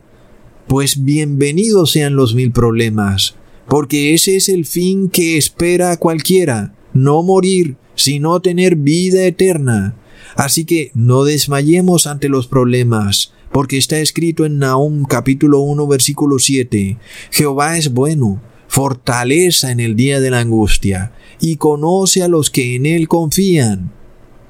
pues bienvenidos sean los mil problemas, porque ese es el fin que espera a cualquiera, no morir, sino tener vida eterna. Así que no desmayemos ante los problemas, porque está escrito en Nahum capítulo 1 versículo 7, Jehová es bueno, fortaleza en el día de la angustia, y conoce a los que en él confían.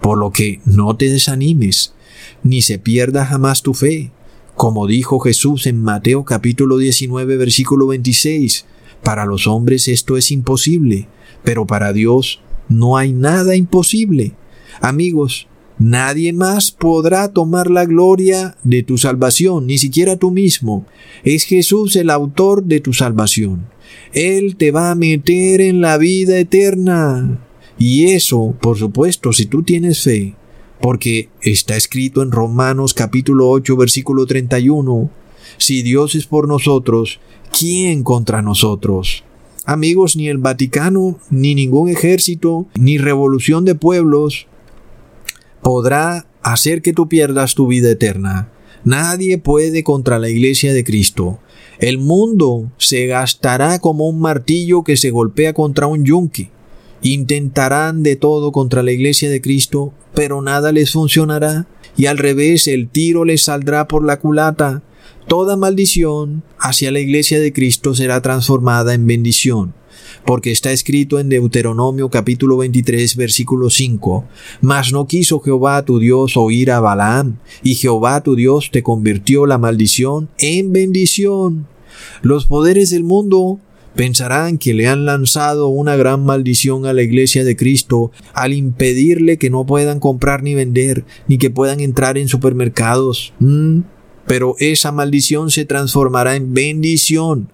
Por lo que no te desanimes, ni se pierda jamás tu fe. Como dijo Jesús en Mateo capítulo 19 versículo 26, para los hombres esto es imposible, pero para Dios no hay nada imposible. Amigos, Nadie más podrá tomar la gloria de tu salvación, ni siquiera tú mismo. Es Jesús el autor de tu salvación. Él te va a meter en la vida eterna. Y eso, por supuesto, si tú tienes fe, porque está escrito en Romanos capítulo 8 versículo 31, si Dios es por nosotros, ¿quién contra nosotros? Amigos, ni el Vaticano, ni ningún ejército, ni revolución de pueblos podrá hacer que tú pierdas tu vida eterna. Nadie puede contra la iglesia de Cristo. El mundo se gastará como un martillo que se golpea contra un yunque Intentarán de todo contra la iglesia de Cristo, pero nada les funcionará, y al revés el tiro les saldrá por la culata. Toda maldición hacia la iglesia de Cristo será transformada en bendición porque está escrito en Deuteronomio capítulo 23 versículo 5, Mas no quiso Jehová tu Dios oír a Balaam, y Jehová tu Dios te convirtió la maldición en bendición. Los poderes del mundo pensarán que le han lanzado una gran maldición a la iglesia de Cristo al impedirle que no puedan comprar ni vender, ni que puedan entrar en supermercados. Mm, pero esa maldición se transformará en bendición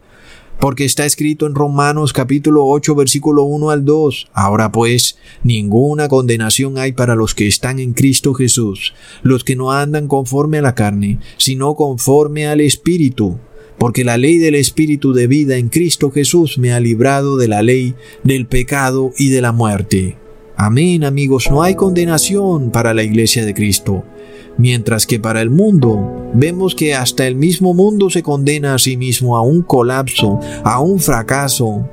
porque está escrito en Romanos capítulo 8 versículo 1 al 2. Ahora pues, ninguna condenación hay para los que están en Cristo Jesús, los que no andan conforme a la carne, sino conforme al Espíritu. Porque la ley del Espíritu de vida en Cristo Jesús me ha librado de la ley, del pecado y de la muerte. Amén amigos, no hay condenación para la iglesia de Cristo. Mientras que para el mundo vemos que hasta el mismo mundo se condena a sí mismo a un colapso, a un fracaso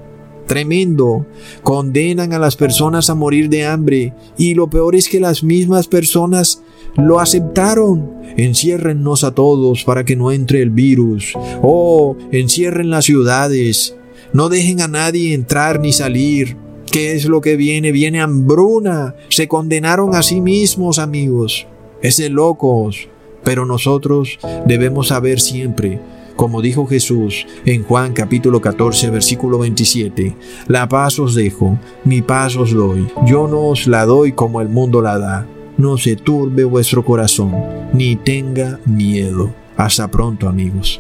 tremendo. Condenan a las personas a morir de hambre y lo peor es que las mismas personas lo aceptaron. Enciérrennos a todos para que no entre el virus. Oh, encierren las ciudades. No dejen a nadie entrar ni salir. ¿Qué es lo que viene? Viene hambruna. Se condenaron a sí mismos, amigos es de locos, pero nosotros debemos saber siempre, como dijo Jesús en Juan capítulo 14 versículo 27, la paz os dejo, mi paz os doy, yo no os la doy como el mundo la da, no se turbe vuestro corazón, ni tenga miedo. Hasta pronto amigos.